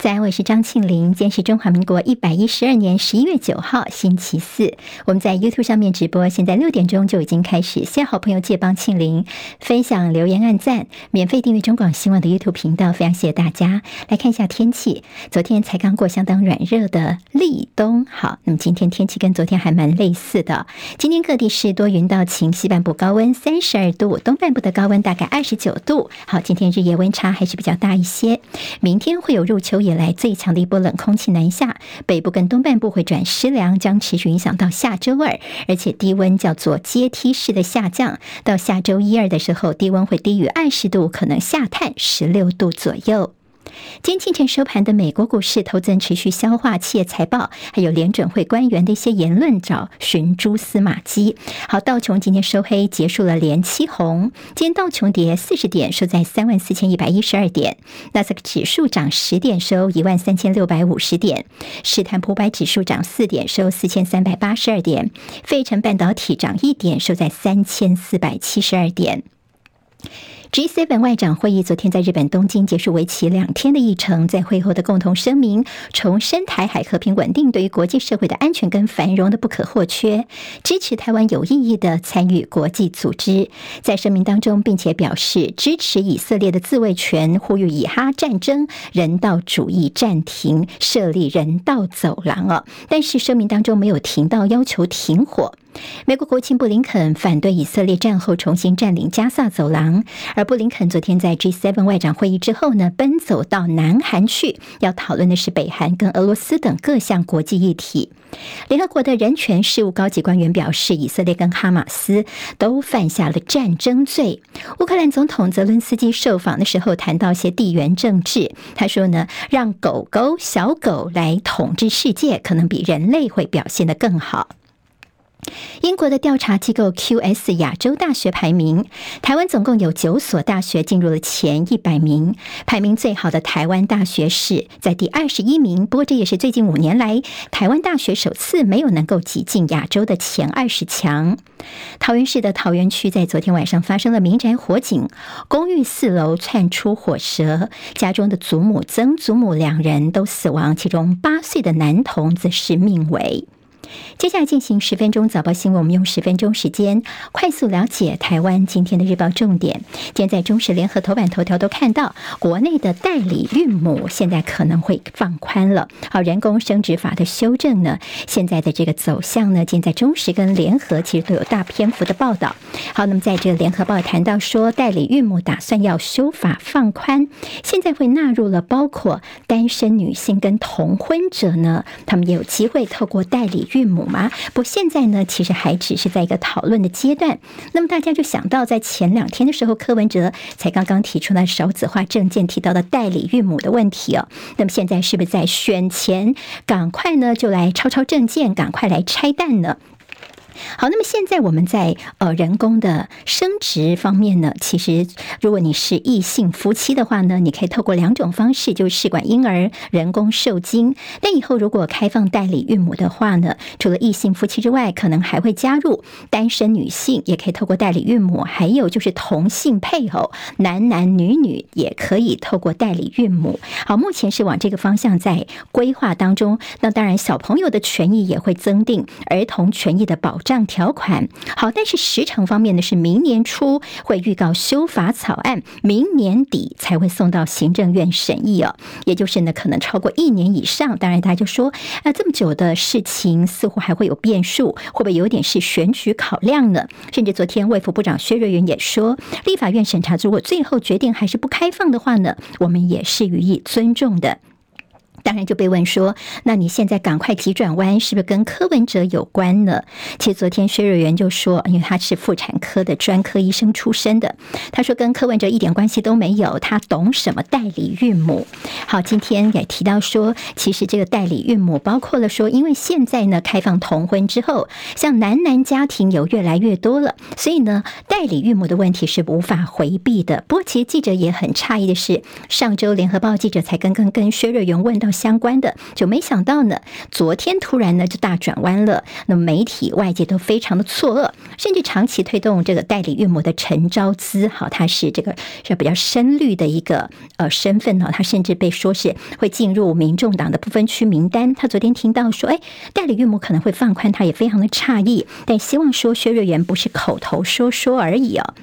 在，我是张庆玲。今天是中华民国一百一十二年十一月九号，星期四。我们在 YouTube 上面直播，现在六点钟就已经开始。谢谢好朋友借帮庆玲分享、留言、按赞，免费订阅中广新闻的 YouTube 频道，非常谢谢大家。来看一下天气，昨天才刚过相当软热的立冬，好，那么今天天气跟昨天还蛮类似的。今天各地是多云到晴，西半部高温三十二度，东半部的高温大概二十九度。好，今天日夜温差还是比较大一些。明天会有入秋以来最强的一波冷空气南下，北部跟东半部会转湿凉，将持续影响到下周二，而且低温叫做阶梯式的下降，到下周一二的时候，低温会低于二十度，可能下探十六度左右。今天清晨收盘的美国股市，投资人持续消化企业财报，还有联准会官员的一些言论，找寻蛛丝马迹。好，道琼今天收黑，结束了连七红。今天道琼跌四十点，收在三万四千一百一十二点。纳斯克指数涨十点，收一万三千六百五十点。史坦普百指数涨四点，收四千三百八十二点。费城半导体涨一点，收在三千四百七十二点。G7 外长会议昨天在日本东京结束，为期两天的议程。在会后的共同声明，重申台海和平稳定对于国际社会的安全跟繁荣的不可或缺，支持台湾有意义的参与国际组织。在声明当中，并且表示支持以色列的自卫权，呼吁以哈战争人道主义暂停，设立人道走廊啊。但是声明当中没有提到要求停火。美国国务卿布林肯反对以色列战后重新占领加萨走廊，而布林肯昨天在 G7 外长会议之后呢，奔走到南韩去，要讨论的是北韩跟俄罗斯等各项国际议题。联合国的人权事务高级官员表示，以色列跟哈马斯都犯下了战争罪。乌克兰总统泽伦斯基受访的时候谈到一些地缘政治，他说呢，让狗狗、小狗来统治世界，可能比人类会表现得更好。英国的调查机构 QS 亚洲大学排名，台湾总共有九所大学进入了前一百名，排名最好的台湾大学是在第二十一名。不过这也是最近五年来台湾大学首次没有能够挤进亚洲的前二十强。桃园市的桃园区在昨天晚上发生了民宅火警，公寓四楼窜出火舌，家中的祖母、曾祖母两人都死亡，其中八岁的男童则是命危。接下来进行十分钟早报新闻，我们用十分钟时间快速了解台湾今天的日报重点。今天在中时联合头版头条都看到，国内的代理孕母现在可能会放宽了。好，人工生殖法的修正呢，现在的这个走向呢，今在中时跟联合其实都有大篇幅的报道。好，那么在这个联合报谈到说，代理孕母打算要修法放宽，现在会纳入了包括单身女性跟同婚者呢，他们也有机会透过代理孕。韵母吗？不，现在呢，其实还只是在一个讨论的阶段。那么大家就想到，在前两天的时候，柯文哲才刚刚提出了少子化证件提到的代理韵母的问题哦。那么现在是不是在选前赶快呢，就来抄抄证件，赶快来拆弹呢？好，那么现在我们在呃人工的生殖方面呢，其实如果你是异性夫妻的话呢，你可以透过两种方式，就是试管婴儿、人工受精。但以后如果开放代理孕母的话呢，除了异性夫妻之外，可能还会加入单身女性，也可以透过代理孕母，还有就是同性配偶，男男女女也可以透过代理孕母。好，目前是往这个方向在规划当中。那当然，小朋友的权益也会增定，儿童权益的保障。这样条款好，但是时程方面呢，是明年初会预告修法草案，明年底才会送到行政院审议哦。也就是呢，可能超过一年以上。当然，大家就说，啊，这么久的事情似乎还会有变数，会不会有点是选举考量呢？甚至昨天卫副部长薛瑞元也说，立法院审查如果最后决定还是不开放的话呢，我们也是予以尊重的。当然就被问说，那你现在赶快急转弯，是不是跟柯文哲有关呢？其实昨天薛瑞元就说，因为他是妇产科的专科医生出身的，他说跟柯文哲一点关系都没有，他懂什么代理孕母。好，今天也提到说，其实这个代理孕母包括了说，因为现在呢开放同婚之后，像男男家庭有越来越多了，所以呢代理孕母的问题是无法回避的。不过其实记者也很诧异的是，上周联合报记者才刚刚跟薛瑞元问到。相关的，就没想到呢，昨天突然呢就大转弯了。那媒体外界都非常的错愕，甚至长期推动这个代理孕母的陈昭姿，好，她是这个是比较深绿的一个呃身份呢，她甚至被说是会进入民众党的不分区名单。她昨天听到说，哎，代理孕母可能会放宽，她也非常的诧异，但希望说薛瑞元不是口头说说而已哦。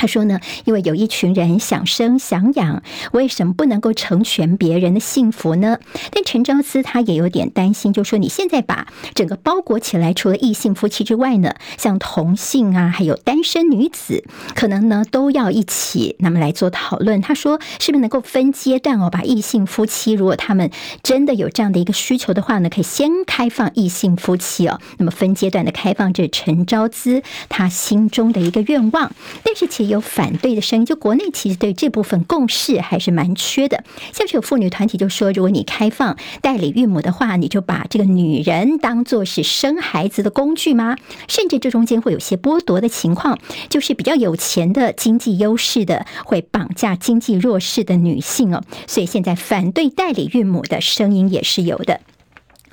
他说呢，因为有一群人想生想养，为什么不能够成全别人的幸福呢？但陈昭姿他也有点担心，就说你现在把整个包裹起来，除了异性夫妻之外呢，像同性啊，还有单身女子，可能呢都要一起那么来做讨论。他说，是不是能够分阶段哦，把异性夫妻，如果他们真的有这样的一个需求的话呢，可以先开放异性夫妻哦，那么分阶段的开放，这陈昭姿他心中的一个愿望。但是其。有反对的声音，就国内其实对这部分共识还是蛮缺的。像是有妇女团体就说，如果你开放代理孕母的话，你就把这个女人当作是生孩子的工具吗？甚至这中间会有些剥夺的情况，就是比较有钱的经济优势的会绑架经济弱势的女性哦。所以现在反对代理孕母的声音也是有的。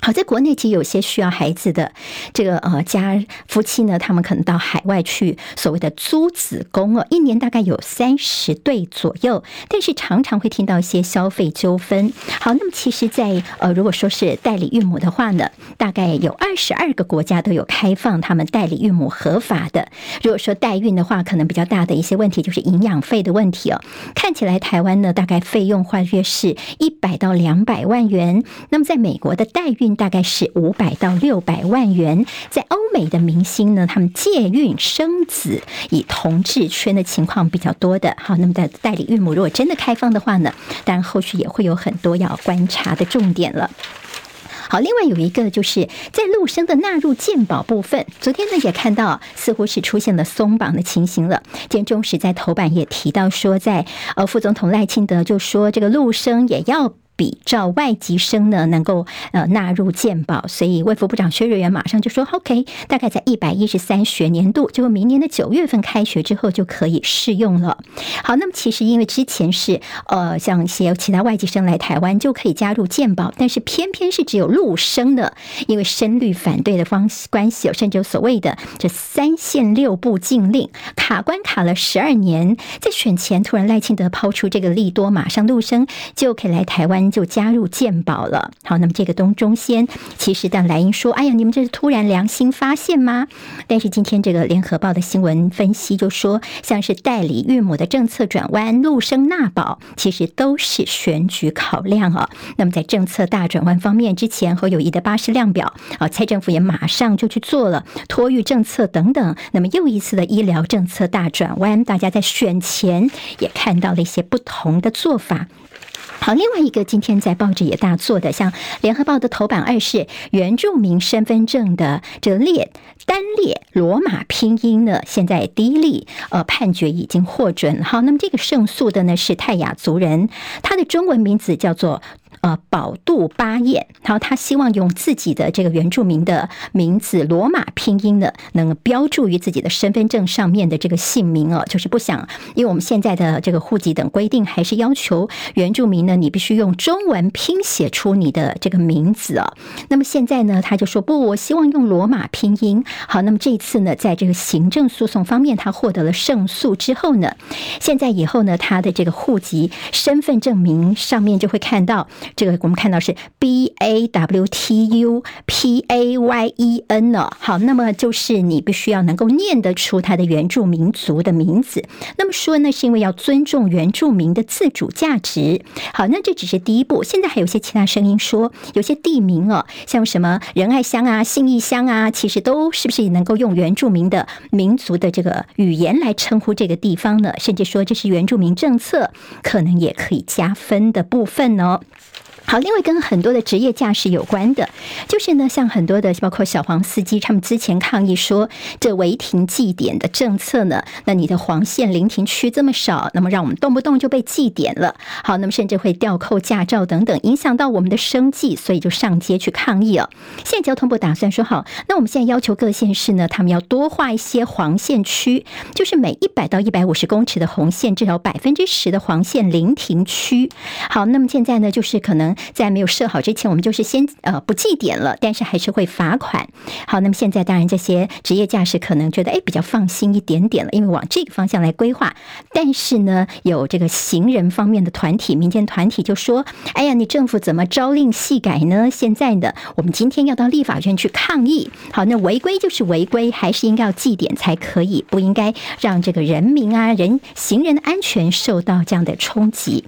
好，在国内其实有些需要孩子的这个呃家夫妻呢，他们可能到海外去所谓的租子宫哦，一年大概有三十对左右，但是常常会听到一些消费纠纷。好，那么其实在，呃如果说是代理孕母的话呢，大概有二十二个国家都有开放他们代理孕母合法的。如果说代孕的话，可能比较大的一些问题就是营养费的问题哦。看起来台湾呢，大概费用大约是一百到两百万元。那么在美国的代孕。大概是五百到六百万元，在欧美的明星呢，他们借孕生子，以同志圈的情况比较多的。好，那么在代理孕母如果真的开放的话呢，当然后续也会有很多要观察的重点了。好，另外有一个就是在陆生的纳入健保部分，昨天呢也看到似乎是出现了松绑的情形了。今天中时在头版也提到说，在呃副总统赖清德就说这个陆生也要。比照外籍生呢，能够呃纳入健保，所以卫福部长薛瑞元马上就说：“OK，大概在一百一十三学年度，就明年的九月份开学之后就可以适用了。”好，那么其实因为之前是呃像一些其他外籍生来台湾就可以加入健保，但是偏偏是只有陆生的，因为深绿反对的方关系，甚至有所谓的这三线六部禁令卡关卡了十二年，在选前突然赖清德抛出这个利多，马上陆生就可以来台湾。就加入健保了。好，那么这个东中先，其实但莱茵说：“哎呀，你们这是突然良心发现吗？”但是今天这个联合报的新闻分析就说，像是代理孕母的政策转弯、陆生纳保，其实都是选举考量啊。那么在政策大转弯方面，之前侯友宜的巴士量表啊，蔡政府也马上就去做了托育政策等等。那么又一次的医疗政策大转弯，大家在选前也看到了一些不同的做法。好，另外一个今天在报纸也大做的，像联合报的头版二是原住民身份证的这列单列罗马拼音呢，现在第一例呃判决已经获准。好，那么这个胜诉的呢是泰雅族人，他的中文名字叫做。呃，宝杜巴彦，然后他希望用自己的这个原住民的名字罗马拼音呢，能标注于自己的身份证上面的这个姓名哦，就是不想，因为我们现在的这个户籍等规定，还是要求原住民呢，你必须用中文拼写出你的这个名字哦。那么现在呢，他就说不，我希望用罗马拼音。好，那么这一次呢，在这个行政诉讼方面，他获得了胜诉之后呢，现在以后呢，他的这个户籍身份证明上面就会看到。这个我们看到是 B A W T U P A Y E N 呢，好，那么就是你必须要能够念得出它的原住民族的名字。那么说呢，是因为要尊重原住民的自主价值。好，那这只是第一步，现在还有些其他声音说，有些地名哦，像什么仁爱乡啊、信义乡啊，其实都是不是也能够用原住民的民族的这个语言来称呼这个地方呢？甚至说这是原住民政策，可能也可以加分的部分呢。好，另外跟很多的职业驾驶有关的，就是呢，像很多的包括小黄司机，他们之前抗议说，这违停记点的政策呢，那你的黄线临停区这么少，那么让我们动不动就被记点了。好，那么甚至会吊扣驾照等等，影响到我们的生计，所以就上街去抗议了。现在交通部打算说，好，那我们现在要求各县市呢，他们要多画一些黄线区，就是每一百到一百五十公尺的红线，至少百分之十的黄线临停区。好，那么现在呢，就是可能在没有设好之前，我们就是先呃不记点了，但是还是会罚款。好，那么现在当然这些职业驾驶可能觉得哎比较放心一点点了，因为往这个方向来规划。但是呢，有这个行人方面的团体、民间团体就说：“哎呀，你政府怎么朝令夕改呢？现在呢，我们今天要到立法院去抗议。好，那违规就是违规，还是应该要记点才可以，不应该让这个人民啊、人行人的安全受到这样的冲击。”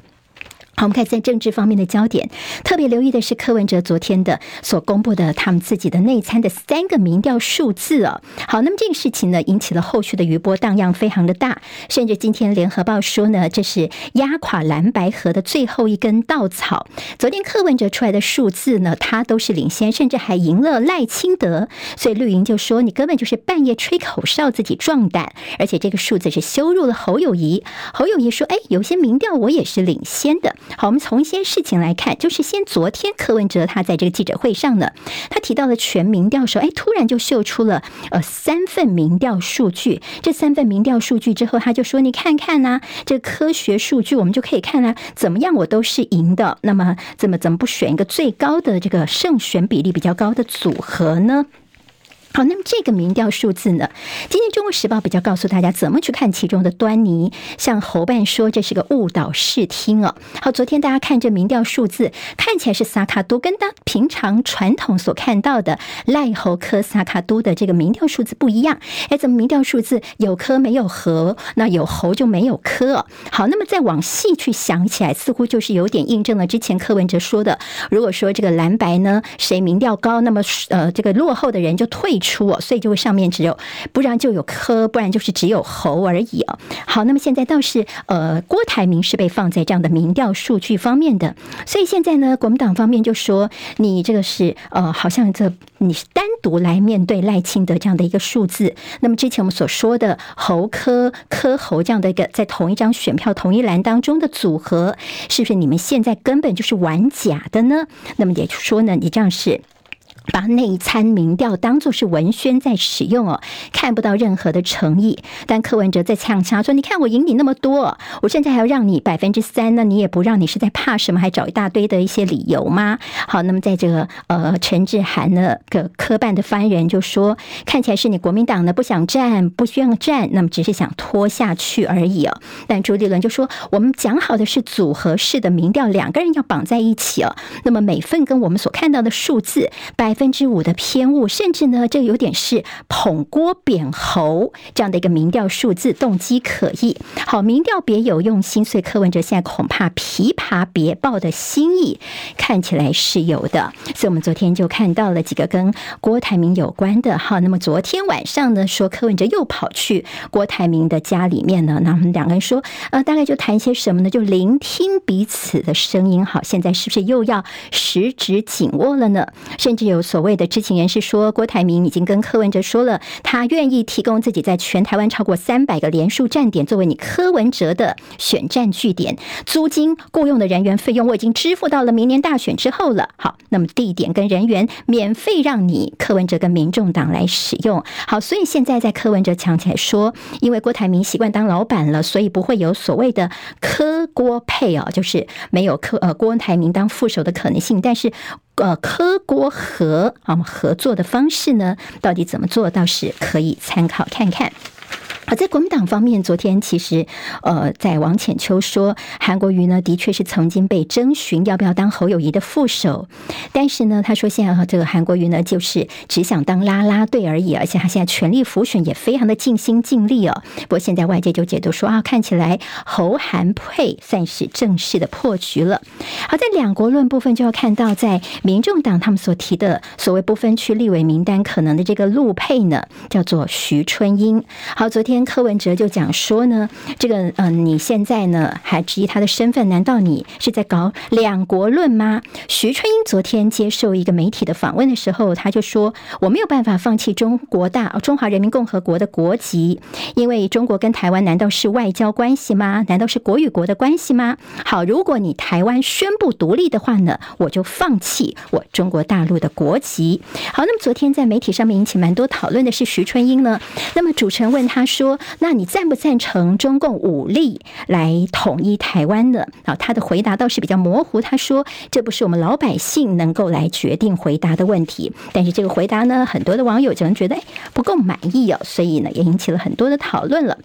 好，我们看在政治方面的焦点，特别留意的是柯文哲昨天的所公布的他们自己的内参的三个民调数字哦。好，那么这个事情呢，引起了后续的余波荡漾非常的大，甚至今天联合报说呢，这是压垮蓝白河的最后一根稻草。昨天柯文哲出来的数字呢，他都是领先，甚至还赢了赖清德，所以绿营就说你根本就是半夜吹口哨自己壮胆，而且这个数字是羞辱了侯友谊。侯友谊说，哎，有些民调我也是领先的。好，我们从一些事情来看，就是先昨天柯文哲他在这个记者会上呢，他提到了全民调时候，哎，突然就秀出了呃三份民调数据。这三份民调数据之后，他就说：“你看看呐，这科学数据我们就可以看啊，怎么样我都是赢的。那么怎么怎么不选一个最高的这个胜选比例比较高的组合呢？”好，那么这个民调数字呢？今天《中国时报》比较告诉大家怎么去看其中的端倪。像侯办说这是个误导视听哦。好，昨天大家看这民调数字，看起来是萨卡都，跟当平常传统所看到的赖侯科萨卡都的这个民调数字不一样。哎，怎么民调数字有科没有侯？那有侯就没有科？好，那么再往细去想起来，似乎就是有点印证了之前柯文哲说的：如果说这个蓝白呢，谁民调高，那么呃这个落后的人就退出哦，所以就会上面只有，不然就有科，不然就是只有侯而已哦。好，那么现在倒是呃，郭台铭是被放在这样的民调数据方面的，所以现在呢，国民党方面就说你这个是呃，好像这你是单独来面对赖清德这样的一个数字。那么之前我们所说的侯科科侯这样的一个在同一张选票同一栏当中的组合，是不是你们现在根本就是玩假的呢？那么也就说呢，你这样是。把内参民调当作是文宣在使用哦，看不到任何的诚意。但柯文哲在呛呛说：“你看我赢你那么多，我现在还要让你百分之三，那你也不让，你是在怕什么？还找一大堆的一些理由吗？”好，那么在这个呃陈志涵呢个科办的发言人就说：“看起来是你国民党呢不想战，不需要战，那么只是想拖下去而已哦。”但朱立伦就说：“我们讲好的是组合式的民调，两个人要绑在一起哦。那么每份跟我们所看到的数字百。”分之五的偏误，甚至呢，这有点是捧郭贬侯这样的一个民调数字，动机可疑。好，民调别有用心，所以柯文哲现在恐怕琵琶别抱的心意看起来是有的。所以我们昨天就看到了几个跟郭台铭有关的。哈，那么昨天晚上呢，说柯文哲又跑去郭台铭的家里面呢，那我们两个人说，呃，大概就谈一些什么呢？就聆听彼此的声音。好，现在是不是又要十指紧握了呢？甚至有。所谓的知情人士说，郭台铭已经跟柯文哲说了，他愿意提供自己在全台湾超过三百个连署站点，作为你柯文哲的选战据点，租金、雇佣的人员费用我已经支付到了明年大选之后了。好，那么地点跟人员免费让你柯文哲跟民众党来使用。好，所以现在在柯文哲抢起来说，因为郭台铭习惯当老板了，所以不会有所谓的柯郭配哦，就是没有柯呃郭台铭当副手的可能性，但是。呃，科国合啊，合作的方式呢，到底怎么做，倒是可以参考看看。好，在国民党方面，昨天其实，呃，在王浅秋说，韩国瑜呢，的确是曾经被征询要不要当侯友谊的副手，但是呢，他说现在和这个韩国瑜呢，就是只想当啦啦队而已，而且他现在全力辅选，也非常的尽心尽力哦。不过现在外界就解读说啊，看起来侯韩配算是正式的破局了。好，在两国论部分，就要看到在民众党他们所提的所谓不分区立委名单可能的这个陆配呢，叫做徐春英。好，昨天。柯文哲就讲说呢，这个嗯、你现在呢还质疑他的身份？难道你是在搞两国论吗？徐春英昨天接受一个媒体的访问的时候，他就说：“我没有办法放弃中国大中华人民共和国的国籍，因为中国跟台湾难道是外交关系吗？难道是国与国的关系吗？好，如果你台湾宣布独立的话呢，我就放弃我中国大陆的国籍。好，那么昨天在媒体上面引起蛮多讨论的是徐春英呢。那么主持人问他说。说：“那你赞不赞成中共武力来统一台湾呢？”啊，他的回答倒是比较模糊。他说：“这不是我们老百姓能够来决定回答的问题。”但是这个回答呢，很多的网友就能觉得不够满意哦，所以呢，也引起了很多的讨论了。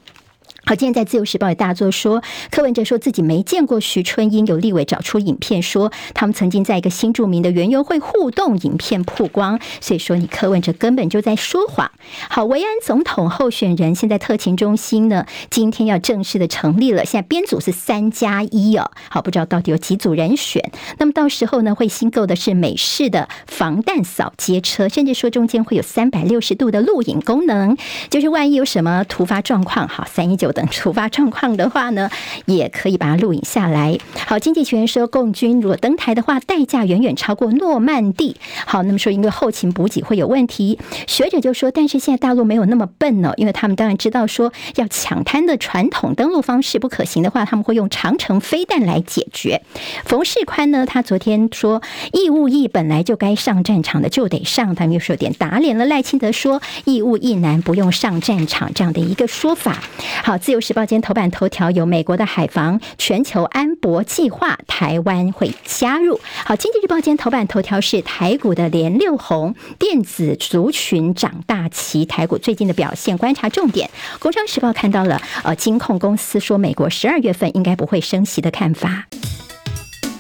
好，今天在《自由时报》也大作说，柯文哲说自己没见过徐春英，有立委找出影片说他们曾经在一个新著名的园游会互动，影片曝光，所以说你柯文哲根本就在说谎。好，维安总统候选人现在特勤中心呢，今天要正式的成立了，现在编组是三加一哦。好，不知道到底有几组人选，那么到时候呢，会新购的是美式的防弹扫街车，甚至说中间会有三百六十度的录影功能，就是万一有什么突发状况，好，三一九。等突发状况的话呢，也可以把它录影下来。好，经济学人说，共军如果登台的话，代价远远超过诺曼底。好，那么说因为后勤补给会有问题，学者就说，但是现在大陆没有那么笨呢，因为他们当然知道说要抢滩的传统登陆方式不可行的话，他们会用长城飞弹来解决。冯世宽呢，他昨天说，义务役本来就该上战场的就得上，他们又说有点打脸了赖清德说义务役男不用上战场这样的一个说法。好。自由时报今天头版头条有美国的海防全球安博计划，台湾会加入。好，经济日报今天头版头条是台股的连六红，电子族群涨大旗，台股最近的表现观察重点。工商时报看到了，呃，金控公司说美国十二月份应该不会升息的看法。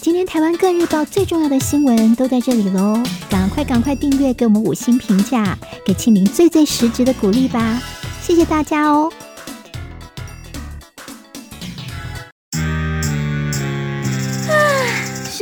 今天台湾各日报最重要的新闻都在这里喽，赶快赶快订阅，给我们五星评价，给庆玲最最实质的鼓励吧，谢谢大家哦。